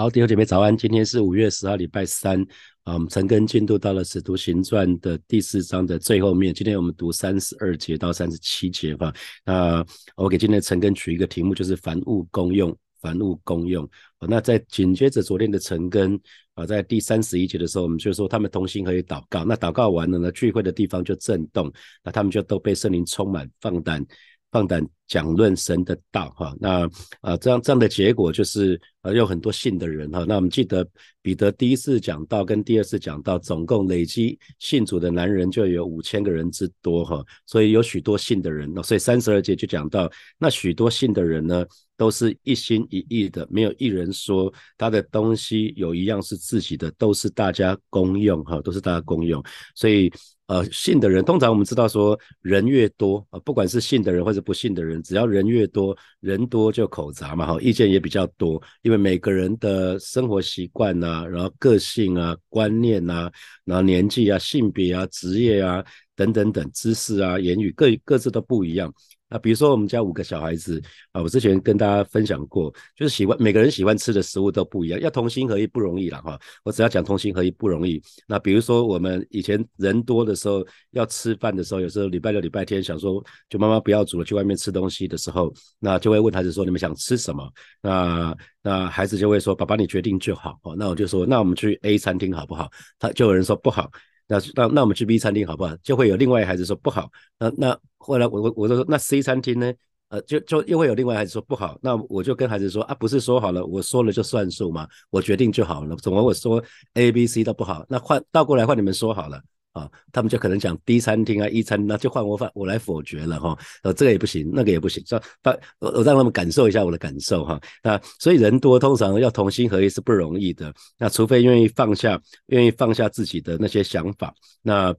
好，弟兄姐妹早安，今天是五月十号，礼拜三啊。我们陈根进度到了《使徒行传》的第四章的最后面。今天我们读三十二节到三十七节哈。那我给今天陈根取一个题目，就是凡物公用，凡物公用。那在紧接着昨天的陈根啊，在第三十一节的时候，我们就说他们同心可以祷告。那祷告完了呢，聚会的地方就震动，那他们就都被圣灵充满，放胆。放胆讲论神的道，哈，那啊，这样这样的结果就是呃，有很多信的人，哈，那我们记得彼得第一次讲道跟第二次讲道，总共累积信主的男人就有五千个人之多，哈，所以有许多信的人，那所以三十二节就讲到，那许多信的人呢，都是一心一意的，没有一人说他的东西有一样是自己的，都是大家公用，哈，都是大家公用，所以。呃，信的人通常我们知道说，人越多啊，不管是信的人或者不信的人，只要人越多，人多就口杂嘛，哈，意见也比较多，因为每个人的生活习惯呐，然后个性啊、观念呐，然后年纪啊、性别啊、职业啊等等等知识啊、言语各各自都不一样。那比如说我们家五个小孩子啊，我之前跟大家分享过，就是喜欢每个人喜欢吃的食物都不一样，要同心合一不容易了哈。我只要讲同心合一不容易。那比如说我们以前人多的时候要吃饭的时候，有时候礼拜六、礼拜天想说就妈妈不要煮了，去外面吃东西的时候，那就会问孩子说你们想吃什么？那那孩子就会说爸爸你决定就好。哦，那我就说那我们去 A 餐厅好不好？他就有人说不好。那那那我们去 B 餐厅好不好？就会有另外一孩子说不好。那那后来我我我就说那 C 餐厅呢？呃，就就又会有另外孩子说不好。那我就跟孩子说啊，不是说好了，我说了就算数吗？我决定就好了。怎么我说 A、B、C 都不好？那换倒过来换你们说好了。啊，他们就可能讲 D 餐厅啊、E 餐，那就换我反我来否决了哈。呃，这个也不行，那个也不行，说把我我让他们感受一下我的感受哈。那所以人多通常要同心合一是不容易的。那除非愿意放下，愿意放下自己的那些想法。那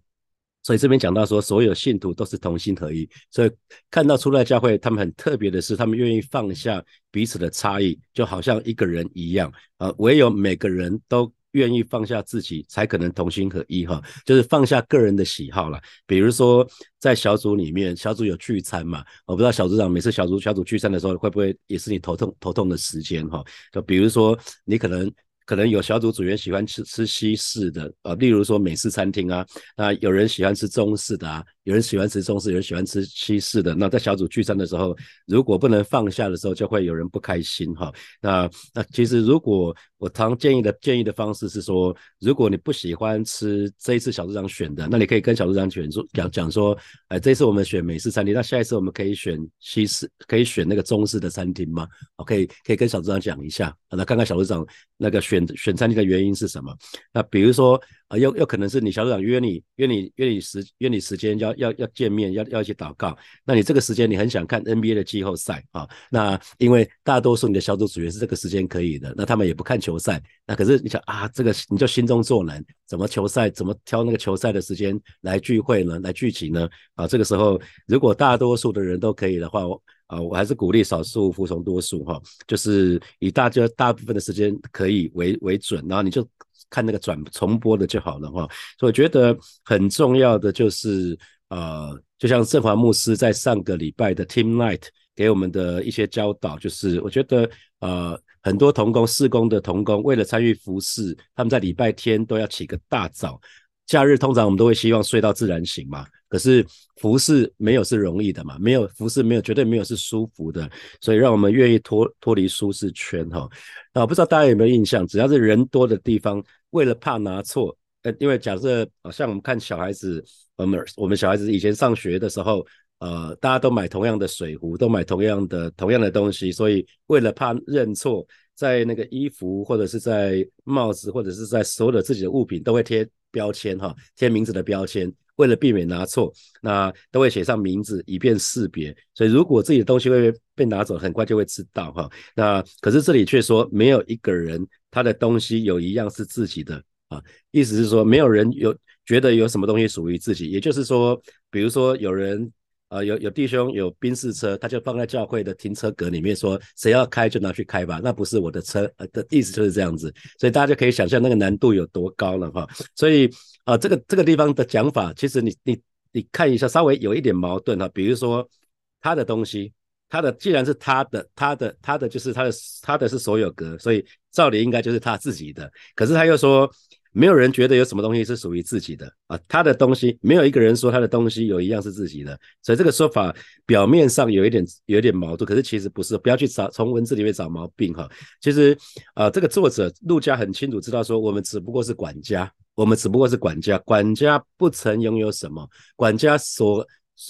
所以这边讲到说，所有信徒都是同心合一。所以看到出来教会，他们很特别的是，他们愿意放下彼此的差异，就好像一个人一样啊。唯有每个人都。愿意放下自己，才可能同心合一哈。就是放下个人的喜好了。比如说，在小组里面，小组有聚餐嘛？我不知道小组长每次小组小组聚餐的时候，会不会也是你头痛头痛的时间哈？就比如说，你可能可能有小组组员喜欢吃吃西式的呃，例如说美式餐厅啊，那有人喜欢吃中式的啊。有人喜欢吃中式，有人喜欢吃西式的。那在小组聚餐的时候，如果不能放下的时候，就会有人不开心哈。那那其实如果我常建议的建议的方式是说，如果你不喜欢吃这一次小组长选的，那你可以跟小组长选说讲讲说，哎，这次我们选美式餐厅，那下一次我们可以选西式，可以选那个中式的餐厅吗？我可以可以跟小组长讲一下，那看看小组长那个选选餐厅的原因是什么。那比如说。啊，又又可能是你小组长约你约你约你时约你时间要要要见面，要要一起祷告。那你这个时间你很想看 NBA 的季后赛啊？那因为大多数你的小组组员是这个时间可以的，那他们也不看球赛。那可是你想啊，这个你就心中作难，怎么球赛怎么挑那个球赛的时间来聚会呢？来聚集呢？啊，这个时候如果大多数的人都可以的话，啊，我还是鼓励少数服从多数哈，就是以大家大部分的时间可以为为准，然后你就。看那个转重播的就好了哈，所以我觉得很重要的就是呃，就像振华牧师在上个礼拜的 Team Night 给我们的一些教导，就是我觉得呃很多童工施工的童工为了参与服饰，他们在礼拜天都要起个大早，假日通常我们都会希望睡到自然醒嘛，可是服饰没有是容易的嘛，没有服饰没有绝对没有是舒服的，所以让我们愿意脱脱离舒适圈哈。啊，不知道大家有没有印象，只要是人多的地方。为了怕拿错，呃，因为假设啊，像我们看小孩子，我们小孩子以前上学的时候，呃，大家都买同样的水壶，都买同样的同样的东西，所以为了怕认错，在那个衣服或者是在帽子或者是在所有的自己的物品都会贴标签哈，贴名字的标签，为了避免拿错，那都会写上名字以便识别。所以如果自己的东西会被拿走，很快就会知道哈。那可是这里却说没有一个人。他的东西有一样是自己的啊，意思是说没有人有觉得有什么东西属于自己，也就是说，比如说有人啊有有弟兄有宾士车，他就放在教会的停车格里面，说谁要开就拿去开吧，那不是我的车的意思就是这样子，所以大家就可以想象那个难度有多高了哈。所以啊，这个这个地方的讲法，其实你你你看一下，稍微有一点矛盾哈，比如说他的东西。他的既然是他的，他的他的就是他的他的是所有格，所以照理应该就是他自己的。可是他又说，没有人觉得有什么东西是属于自己的啊，他的东西没有一个人说他的东西有一样是自己的，所以这个说法表面上有一点有一点矛盾，可是其实不是，不要去找从文字里面找毛病哈。其实啊，这个作者陆家很清楚知道说，我们只不过是管家，我们只不过是管家，管家不曾拥有什么，管家所。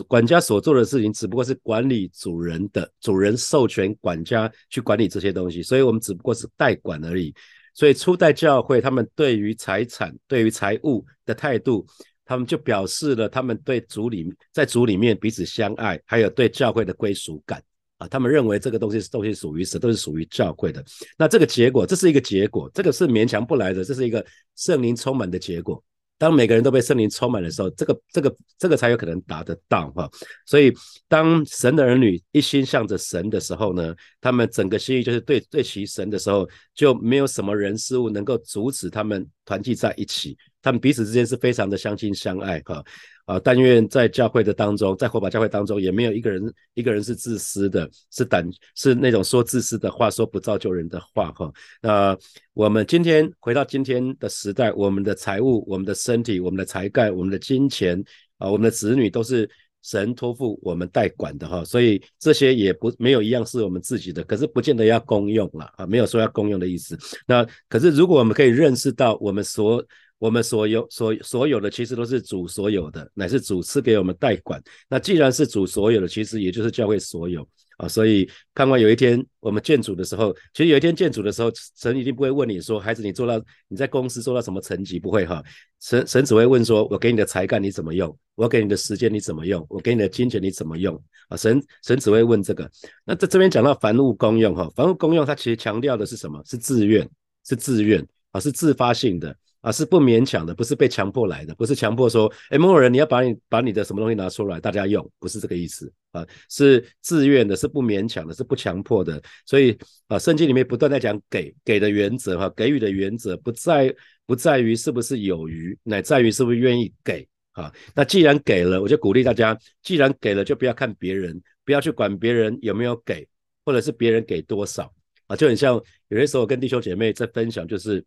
管家所做的事情只不过是管理主人的，主人授权管家去管理这些东西，所以我们只不过是代管而已。所以初代教会他们对于财产、对于财物的态度，他们就表示了他们对主里在主里面彼此相爱，还有对教会的归属感啊。他们认为这个东西是东西属于神，都是属于教会的。那这个结果，这是一个结果，这个是勉强不来的，这是一个圣灵充满的结果。当每个人都被圣灵充满的时候，这个、这个、这个才有可能达得到哈。所以，当神的儿女一心向着神的时候呢，他们整个心意就是对对其神的时候，就没有什么人事物能够阻止他们团聚在一起。他们彼此之间是非常的相亲相爱哈。啊但愿在教会的当中，在火把教会当中，也没有一个人一个人是自私的，是胆是那种说自私的话，说不造就人的话哈。那我们今天回到今天的时代，我们的财务、我们的身体、我们的才干、我们的金钱啊，我们的子女都是神托付我们代管的哈。所以这些也不没有一样是我们自己的，可是不见得要公用了啊，没有说要公用的意思。那可是如果我们可以认识到我们所我们所有所所有的其实都是主所有的，乃是主赐给我们代管。那既然是主所有的，其实也就是教会所有啊。所以，看完有一天我们建主的时候，其实有一天建主的时候，神一定不会问你说，孩子，你做到你在公司做到什么成绩？不会哈。神神只会问说，我给你的才干你怎么用？我给你的时间你怎么用？我给你的金钱你怎么用？啊，神神只会问这个。那在这边讲到凡物公用哈，凡物公用它其实强调的是什么？是自愿，是自愿啊，是自发性的。啊，是不勉强的，不是被强迫来的，不是强迫说，哎，某某人你要把你把你的什么东西拿出来，大家用，不是这个意思啊，是自愿的，是不勉强的，是不强迫的。所以啊，圣经里面不断在讲给给的原则哈，给予的原则不在不在于是不是有余，乃在于是不是愿意给啊。那既然给了，我就鼓励大家，既然给了，就不要看别人，不要去管别人有没有给，或者是别人给多少啊，就很像有些时候跟弟兄姐妹在分享，就是。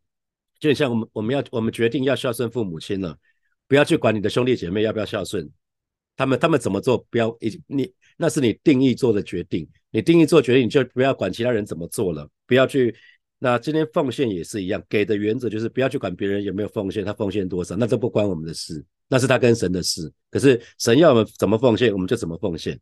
就像我们我们要我们决定要孝顺父母亲了，不要去管你的兄弟姐妹要不要孝顺，他们他们怎么做，不要你你那是你定义做的决定，你定义做决定你就不要管其他人怎么做了，不要去。那今天奉献也是一样，给的原则就是不要去管别人有没有奉献，他奉献多少，那都不关我们的事，那是他跟神的事。可是神要我们怎么奉献，我们就怎么奉献。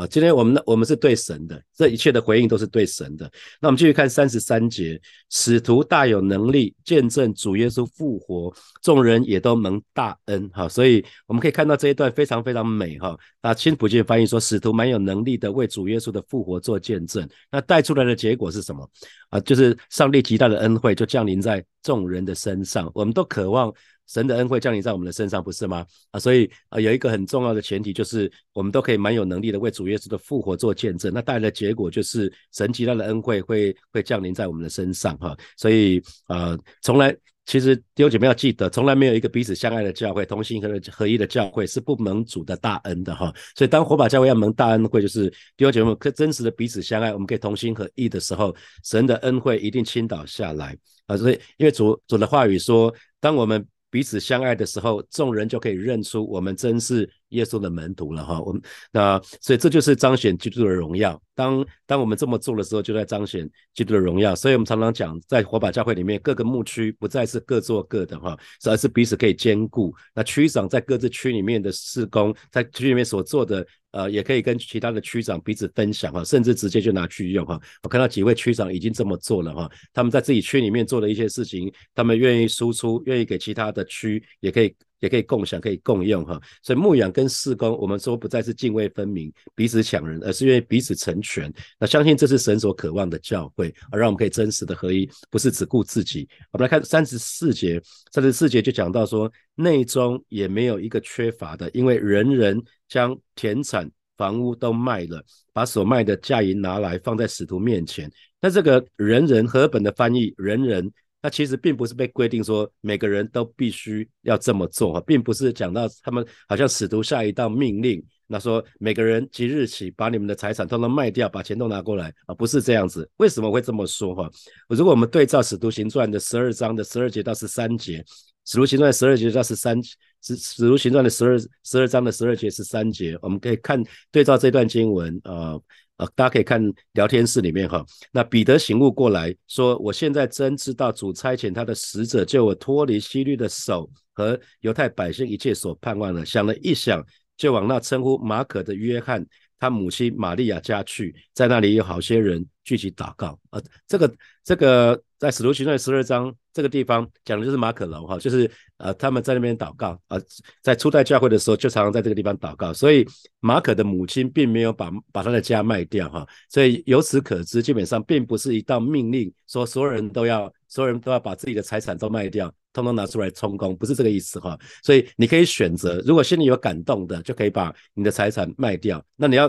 啊，今天我们呢，我们是对神的，这一切的回应都是对神的。那我们继续看三十三节，使徒大有能力见证主耶稣复活，众人也都蒙大恩。哈，所以我们可以看到这一段非常非常美。哈，那新普金翻译说，使徒蛮有能力的为主耶稣的复活做见证。那带出来的结果是什么？啊，就是上帝极大的恩惠就降临在众人的身上。我们都渴望。神的恩惠降临在我们的身上，不是吗？啊，所以啊，有一个很重要的前提，就是我们都可以蛮有能力的为主耶稣的复活做见证。那带来的结果就是神极大的恩惠会会降临在我们的身上，哈。所以啊，从来其实弟兄姐妹要记得，从来没有一个彼此相爱的教会、同心合合一的教会是不蒙主的大恩的，哈。所以当火把教会要蒙大恩惠，就是弟兄姐妹可真实的彼此相爱，我们可以同心合一的时候，神的恩惠一定倾倒下来啊。所以因为主主的话语说，当我们彼此相爱的时候，众人就可以认出我们真是耶稣的门徒了哈。我们那所以这就是彰显基督的荣耀。当当我们这么做的时候，就在彰显基督的荣耀。所以我们常常讲，在火把教会里面，各个牧区不再是各做各的哈，而是彼此可以兼顾。那区长在各自区里面的事工，在区里面所做的。呃，也可以跟其他的区长彼此分享哈，甚至直接就拿去用哈。我看到几位区长已经这么做了哈，他们在自己区里面做的一些事情，他们愿意输出，愿意给其他的区，也可以。也可以共享，可以共用哈。所以牧养跟事工，我们说不再是泾渭分明、彼此抢人，而是愿意彼此成全。那相信这是神所渴望的教会，而让我们可以真实的合一，不是只顾自己。我们来看三十四节，三十四节就讲到说，内中也没有一个缺乏的，因为人人将田产、房屋都卖了，把所卖的价银拿来放在使徒面前。那这个人人和本的翻译，人人。那其实并不是被规定说每个人都必须要这么做哈，并不是讲到他们好像使徒下一道命令，那说每个人即日起把你们的财产通通卖掉，把钱都拿过来啊，不是这样子。为什么会这么说哈？如果我们对照《使徒行传》的十二章的十二节到十三节，《使徒行传》十二节到十三，使使徒行传的十二十二章的十二节十三节，我们可以看对照这段经文啊。啊大家可以看聊天室里面哈。那彼得醒悟过来说：“我现在真知道主差遣他的使者救我脱离希律的手和犹太百姓一切所盼望的。”想了一想，就往那称呼马可的约翰他母亲玛利亚家去，在那里有好些人聚集祷告。呃，这个这个在使徒行传十二章。这个地方讲的就是马可楼哈，就是呃他们在那边祷告啊，在初代教会的时候就常常在这个地方祷告，所以马可的母亲并没有把把他的家卖掉哈，所以由此可知，基本上并不是一道命令说所有人都要所有人都要把自己的财产都卖掉，通通拿出来充公，不是这个意思哈，所以你可以选择，如果心里有感动的，就可以把你的财产卖掉，那你要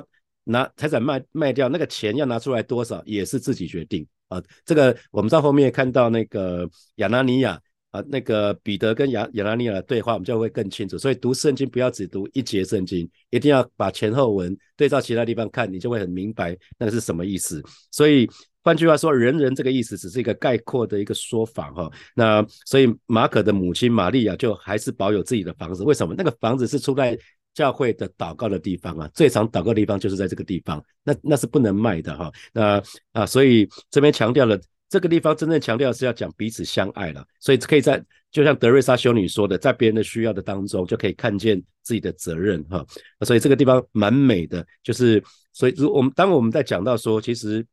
拿财产卖卖掉，那个钱要拿出来多少也是自己决定。啊，这个我们在后面看到那个亚拿尼亚啊，那个彼得跟亚亚拿尼亚的对话，我们就会更清楚。所以读圣经不要只读一节圣经，一定要把前后文对照其他地方看，你就会很明白那个是什么意思。所以换句话说，人人这个意思只是一个概括的一个说法哈。那所以马可的母亲玛利亚就还是保有自己的房子，为什么？那个房子是出在。教会的祷告的地方啊，最常祷告的地方就是在这个地方，那那是不能卖的哈。那啊，所以这边强调了这个地方真正强调是要讲彼此相爱了，所以可以在就像德瑞莎修女说的，在别人的需要的当中就可以看见自己的责任哈。所以这个地方蛮美的，就是所以如我们当我们在讲到说，其实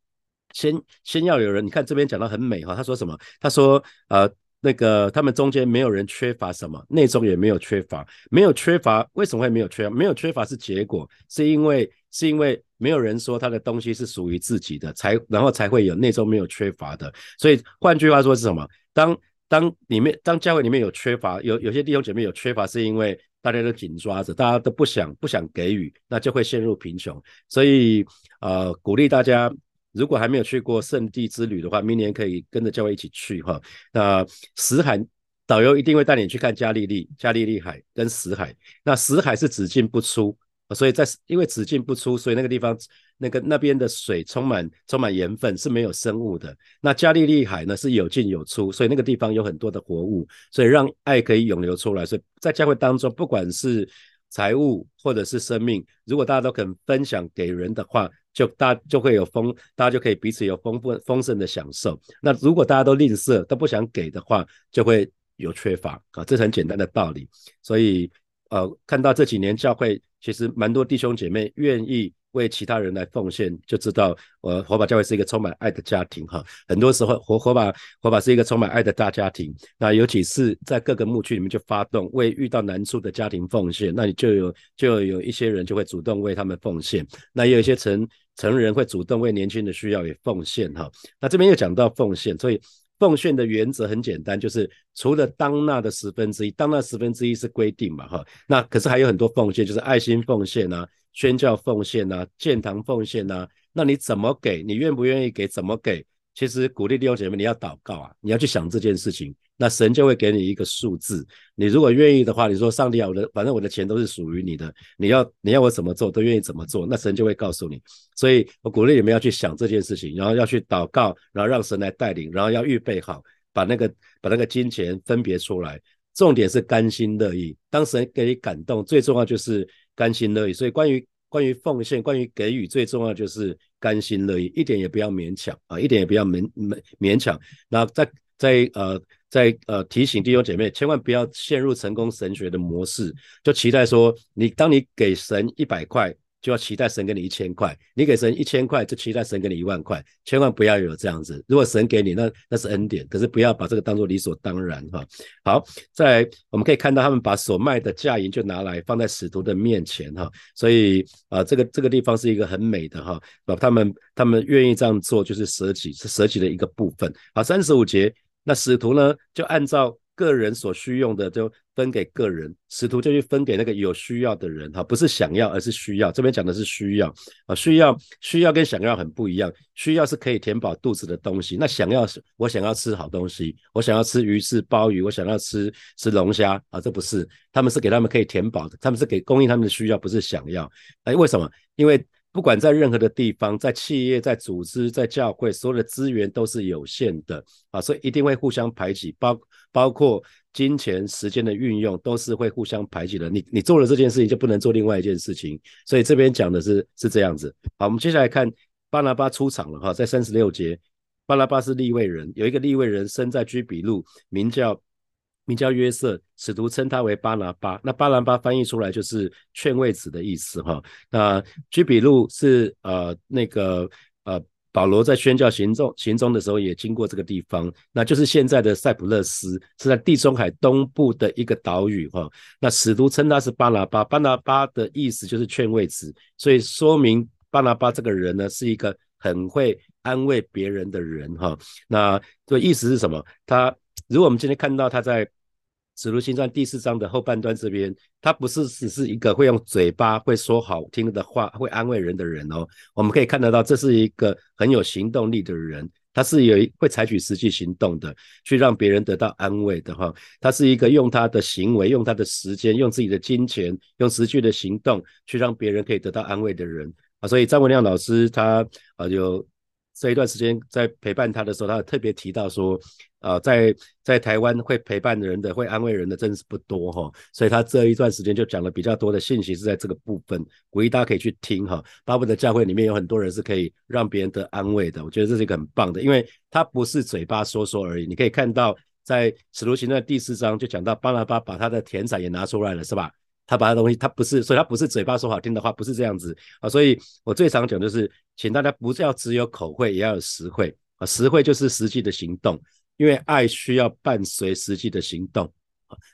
先先要有人，你看这边讲到很美哈，他说什么？他说呃。那个他们中间没有人缺乏什么，内中也没有缺乏，没有缺乏，为什么会没有缺？没有缺乏是结果，是因为是因为没有人说他的东西是属于自己的，才然后才会有内中没有缺乏的。所以换句话说是什么？当当里面当教会里面有缺乏，有有些弟兄姐妹有缺乏，是因为大家都紧抓着，大家都不想不想给予，那就会陷入贫穷。所以呃，鼓励大家。如果还没有去过圣地之旅的话，明年可以跟着教会一起去哈。那死海导游一定会带你去看加利利、加利利海跟死海。那死海是只进不出，所以在因为只进不出，所以那个地方那个那边的水充满充满盐分，是没有生物的。那加利利海呢是有进有出，所以那个地方有很多的活物，所以让爱可以涌流出来。所以在教会当中，不管是财务或者是生命，如果大家都肯分享给人的话。就大家就会有丰，大家就可以彼此有丰富丰盛的享受。那如果大家都吝啬，都不想给的话，就会有缺乏啊，这是很简单的道理。所以呃，看到这几年教会其实蛮多弟兄姐妹愿意。为其他人来奉献，就知道呃火把教会是一个充满爱的家庭哈。很多时候火火把火把是一个充满爱的大家庭。那尤其是在各个牧区里面就发动为遇到难处的家庭奉献，那你就有就有一些人就会主动为他们奉献。那也有一些成成人会主动为年轻的需要也奉献哈。那这边又讲到奉献，所以奉献的原则很简单，就是除了当纳的十分之一，当纳十分之一是规定嘛哈。那可是还有很多奉献，就是爱心奉献啊。宣教奉献呐，建堂奉献呐，那你怎么给？你愿不愿意给？怎么给？其实鼓励弟兄姐妹，你要祷告啊，你要去想这件事情，那神就会给你一个数字。你如果愿意的话，你说上帝啊，我的反正我的钱都是属于你的，你要你要我怎么做都愿意怎么做，那神就会告诉你。所以我鼓励你们要去想这件事情，然后要去祷告，然后让神来带领，然后要预备好，把那个把那个金钱分别出来。重点是甘心乐意，当神给你感动，最重要就是。甘心乐意，所以关于关于奉献，关于给予，最重要就是甘心乐意，一点也不要勉强啊，一点也不要勉勉勉强。那在在呃在呃提醒弟兄姐妹，千万不要陷入成功神学的模式，就期待说你当你给神一百块。就要期待神给你一千块，你给神一千块，就期待神给你一万块，千万不要有这样子。如果神给你，那那是恩典，可是不要把这个当做理所当然哈。好，在我们可以看到他们把所卖的价银就拿来放在使徒的面前哈，所以啊，这个这个地方是一个很美的哈，把他们他们愿意这样做，就是舍己是舍己的一个部分。好，三十五节，那使徒呢就按照。个人所需用的就分给个人，使徒就去分给那个有需要的人哈，不是想要，而是需要。这边讲的是需要啊，需要需要跟想要很不一样。需要是可以填饱肚子的东西，那想要是我想要吃好东西，我想要吃鱼翅鲍鱼，我想要吃吃龙虾啊，这不是，他们是给他们可以填饱的，他们是给供应他们的需要，不是想要。哎，为什么？因为。不管在任何的地方，在企业、在组织、在教会，所有的资源都是有限的啊，所以一定会互相排挤，包包括金钱、时间的运用都是会互相排挤的。你你做了这件事情，就不能做另外一件事情。所以这边讲的是是这样子。好，我们接下来看巴拿巴出场了哈，在三十六节，巴拿巴是立位人，有一个立位人生在居比路，名叫。名叫约瑟，使徒称他为巴拿巴。那巴拿巴翻译出来就是劝慰子的意思哈。那居比路是呃那个呃保罗在宣教行踪行踪的时候也经过这个地方，那就是现在的塞浦路斯，是在地中海东部的一个岛屿哈。那使徒称他是巴拿巴，巴拿巴的意思就是劝慰子，所以说明巴拿巴这个人呢是一个很会安慰别人的人哈。那这意思是什么？他如果我们今天看到他在使徒行传第四章的后半段这边，他不是只是一个会用嘴巴会说好听的话、会安慰人的人哦。我们可以看得到，这是一个很有行动力的人，他是有会采取实际行动的，去让别人得到安慰的哈。他是一个用他的行为、用他的时间、用自己的金钱、用实际的行动去让别人可以得到安慰的人啊。所以张文亮老师他啊有。这一段时间在陪伴他的时候，他特别提到说，啊，在在台湾会陪伴人的、会安慰人的，真是不多哈。所以他这一段时间就讲了比较多的信息是在这个部分，鼓励大家可以去听哈。巴布的教会里面有很多人是可以让别人得安慰的，我觉得这是一个很棒的，因为他不是嘴巴说说而已。你可以看到在使徒行传第四章就讲到巴拿巴把他的田产也拿出来了，是吧？他把他东西，他不是，所以他不是嘴巴说好听的话，不是这样子啊。所以我最常讲就是，请大家不要只有口惠，也要有实惠啊。实惠就是实际的行动，因为爱需要伴随实际的行动。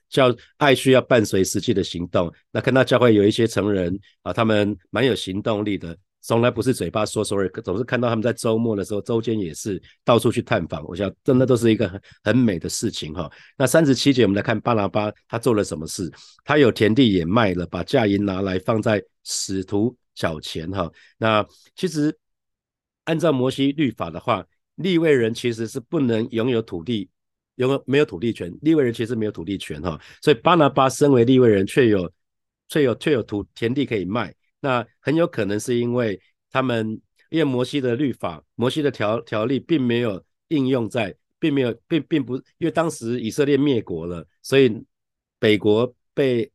叫爱需要伴随实际的行动。那看到教会有一些成人啊，他们蛮有行动力的。从来不是嘴巴说说而已，总是看到他们在周末的时候，周间也是到处去探访。我想，真的都是一个很很美的事情哈。那三十七节，我们来看巴拿巴他做了什么事？他有田地也卖了，把价银拿来放在使徒脚前哈。那其实按照摩西律法的话，立位人其实是不能拥有土地，拥有没有土地权。立位人其实没有土地权哈。所以巴拿巴身为立位人，却有却有却有土田地可以卖。那很有可能是因为他们，因为摩西的律法、摩西的条条例并没有应用在，并没有，并并不，因为当时以色列灭国了，所以北国被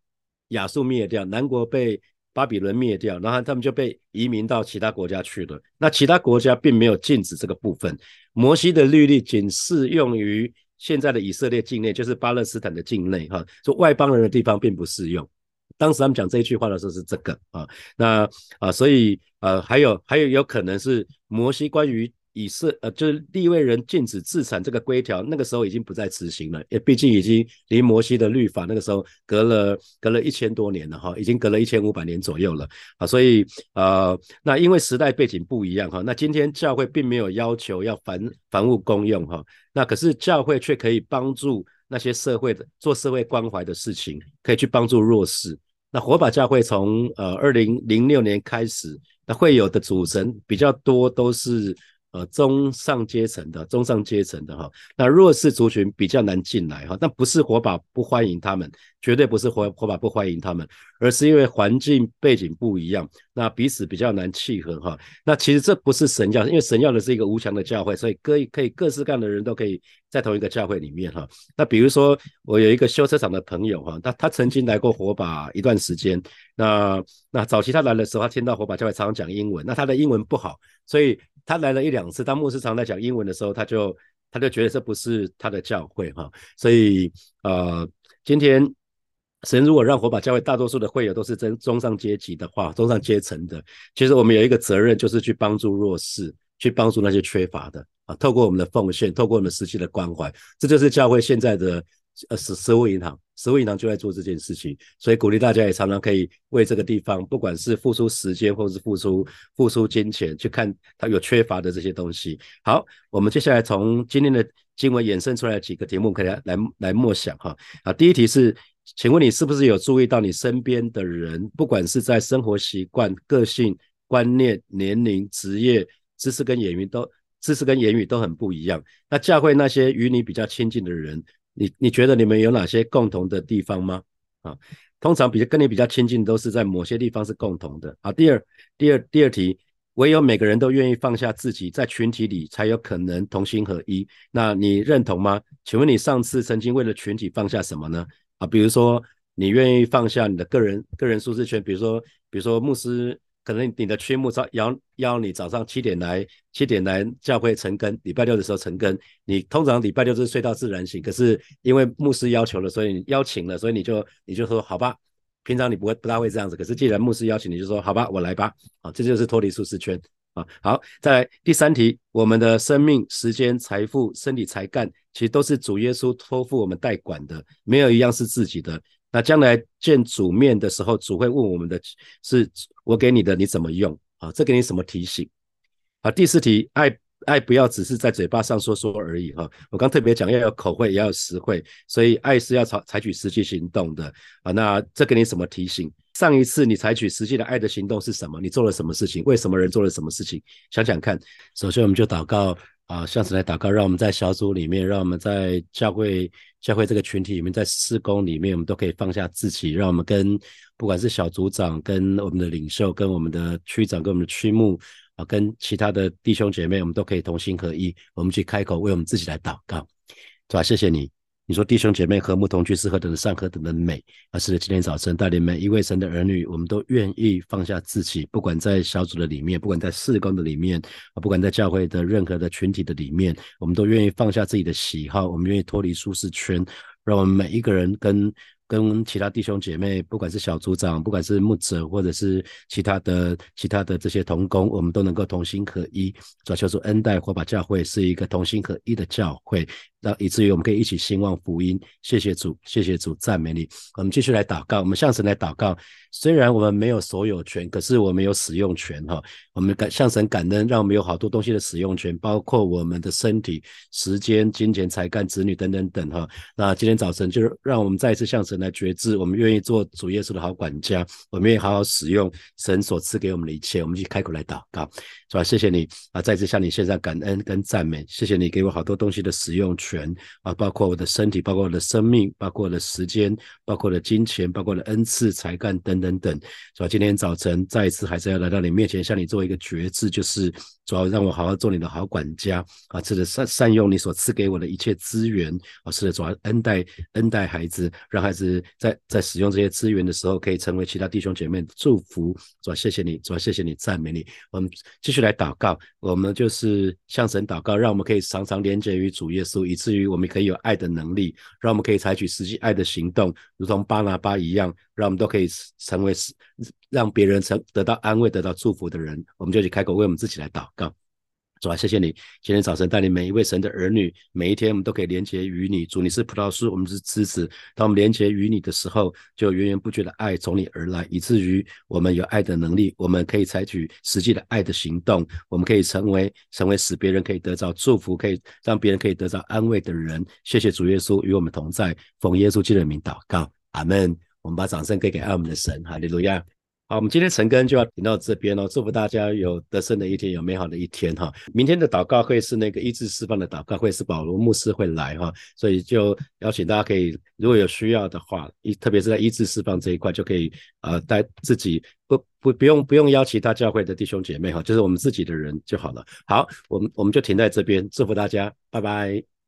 亚述灭掉，南国被巴比伦灭掉，然后他们就被移民到其他国家去了。那其他国家并没有禁止这个部分，摩西的律例仅适用于现在的以色列境内，就是巴勒斯坦的境内，哈，说外邦人的地方并不适用。当时他们讲这一句话的时候是这个啊，那啊，所以呃，还有还有有可能是摩西关于以色呃，就是立位人禁止自产这个规条，那个时候已经不再执行了，也毕竟已经离摩西的律法那个时候隔了隔了一千多年了哈，已经隔了一千五百年左右了啊，所以呃，那因为时代背景不一样哈，那今天教会并没有要求要凡凡物公用哈，那可是教会却可以帮助那些社会的做社会关怀的事情，可以去帮助弱势。那火把教会从呃二零零六年开始，那会有的组成比较多都是呃中上阶层的，中上阶层的哈。那弱势族群比较难进来哈，但不是火把不欢迎他们，绝对不是火火把不欢迎他们，而是因为环境背景不一样，那彼此比较难契合哈。那其实这不是神教，因为神教的是一个无墙的教会，所以各可以各式各样的人都可以。在同一个教会里面哈，那比如说我有一个修车厂的朋友哈，他他曾经来过火把一段时间，那那早期他来的时候，他听到火把教会常常讲英文，那他的英文不好，所以他来了一两次，当牧师常在讲英文的时候，他就他就觉得这不是他的教会哈，所以呃，今天神如果让火把教会大多数的会友都是真中上阶级的话，中上阶层的，其实我们有一个责任就是去帮助弱势，去帮助那些缺乏的。啊，透过我们的奉献，透过我们实际的关怀，这就是教会现在的呃食食物银行，食物银行就在做这件事情，所以鼓励大家也常常可以为这个地方，不管是付出时间，或是付出付出金钱，去看他有缺乏的这些东西。好，我们接下来从今天的经文衍生出来几个题目，可以来来来默想哈。啊，第一题是，请问你是不是有注意到你身边的人，不管是在生活习惯、个性、观念、年龄、职业、知识跟言语都知识跟言语都很不一样？那教会那些与你比较亲近的人，你你觉得你们有哪些共同的地方吗？啊，通常比跟你比较亲近，都是在某些地方是共同的。好，第二第二第二题。唯有每个人都愿意放下自己，在群体里才有可能同心合一。那你认同吗？请问你上次曾经为了群体放下什么呢？啊，比如说你愿意放下你的个人个人舒适圈，比如说比如说牧师可能你的区牧早邀邀你早上七点来七点来教会晨更，礼拜六的时候晨更，你通常礼拜六是睡到自然醒，可是因为牧师要求了，所以你邀请了，所以你就你就说好吧。平常你不会不大会这样子，可是既然牧师邀请你，就说好吧，我来吧。啊，这就是脱离舒适圈啊。好，再来第三题，我们的生命、时间、财富、身体、才干，其实都是主耶稣托付我们代管的，没有一样是自己的。那将来见主面的时候，主会问我们的是：我给你的，你怎么用？啊，这给你什么提醒？啊，第四题，爱。爱不要只是在嘴巴上说说而已哈，我刚特别讲要有口惠，也要有实惠，所以爱是要采采取实际行动的啊。那这给你什么提醒？上一次你采取实际的爱的行动是什么？你做了什么事情？为什么人做了什么事情？想想看。首先我们就祷告啊，向神来祷告，让我们在小组里面，让我们在教会教会这个群体里面，在施工里面，我们都可以放下自己，让我们跟不管是小组长、跟我们的领袖、跟我们的区长、跟我们的区牧。啊，跟其他的弟兄姐妹，我们都可以同心合一，我们去开口为我们自己来祷告，是吧？谢谢你。你说弟兄姐妹和睦同居是何等的善，何等的美。而是今天早晨带领每一位神的儿女，我们都愿意放下自己，不管在小组的里面，不管在事工的里面，啊，不管在教会的任何的群体的里面，我们都愿意放下自己的喜好，我们愿意脱离舒适圈，让我们每一个人跟。跟其他弟兄姐妹，不管是小组长，不管是牧者，或者是其他的其他的这些同工，我们都能够同心合一，主要求主恩待火把教会是一个同心合一的教会。那以至于我们可以一起兴旺福音，谢谢主，谢谢主，赞美你。我们继续来祷告，我们向神来祷告。虽然我们没有所有权，可是我们有使用权哈。我们感向神感恩，让我们有好多东西的使用权，包括我们的身体、时间、金钱、才干、子女等等等哈。那今天早晨就是让我们再一次向神来觉知，我们愿意做主耶稣的好管家，我们愿意好好使用神所赐给我们的一切。我们去开口来祷告，是吧？谢谢你啊，再次向你献上感恩跟赞美。谢谢你给我好多东西的使用权。啊，包括我的身体，包括我的生命，包括我的时间，包括了金钱，包括了恩赐、才干等等等，是吧？今天早晨再一次还是要来到你面前，向你做一个决志，就是主要让我好好做你的好管家啊，是的，善善用你所赐给我的一切资源啊，是的，主要恩待恩待孩子，让孩子在在使用这些资源的时候，可以成为其他弟兄姐妹的祝福，主要谢谢你，主要谢谢你，赞美你。我们继续来祷告，我们就是向神祷告，让我们可以常常连接于主耶稣以。至于我们可以有爱的能力，让我们可以采取实际爱的行动，如同巴拿巴一样，让我们都可以成为让别人成得到安慰、得到祝福的人。我们就去开口为我们自己来祷告。主啊，谢谢你今天早晨带领每一位神的儿女，每一天我们都可以连接于你。主，你是葡萄树，我们是枝子。当我们连接于你的时候，就源源不绝的爱从你而来，以至于我们有爱的能力，我们可以采取实际的爱的行动，我们可以成为成为使别人可以得到祝福，可以让别人可以得到安慰的人。谢谢主耶稣与我们同在，奉耶稣基督的名祷告，阿门。我们把掌声给给爱我们的神，哈利路亚。好，我们今天晨更就要停到这边哦。祝福大家有得胜的一天，有美好的一天哈。明天的祷告会是那个医治释放的祷告会，是保罗牧师会来哈，所以就邀请大家可以，如果有需要的话，一特别是在医治释放这一块，就可以呃带自己不不不用不用邀其他教会的弟兄姐妹哈，就是我们自己的人就好了。好，我们我们就停在这边，祝福大家，拜拜。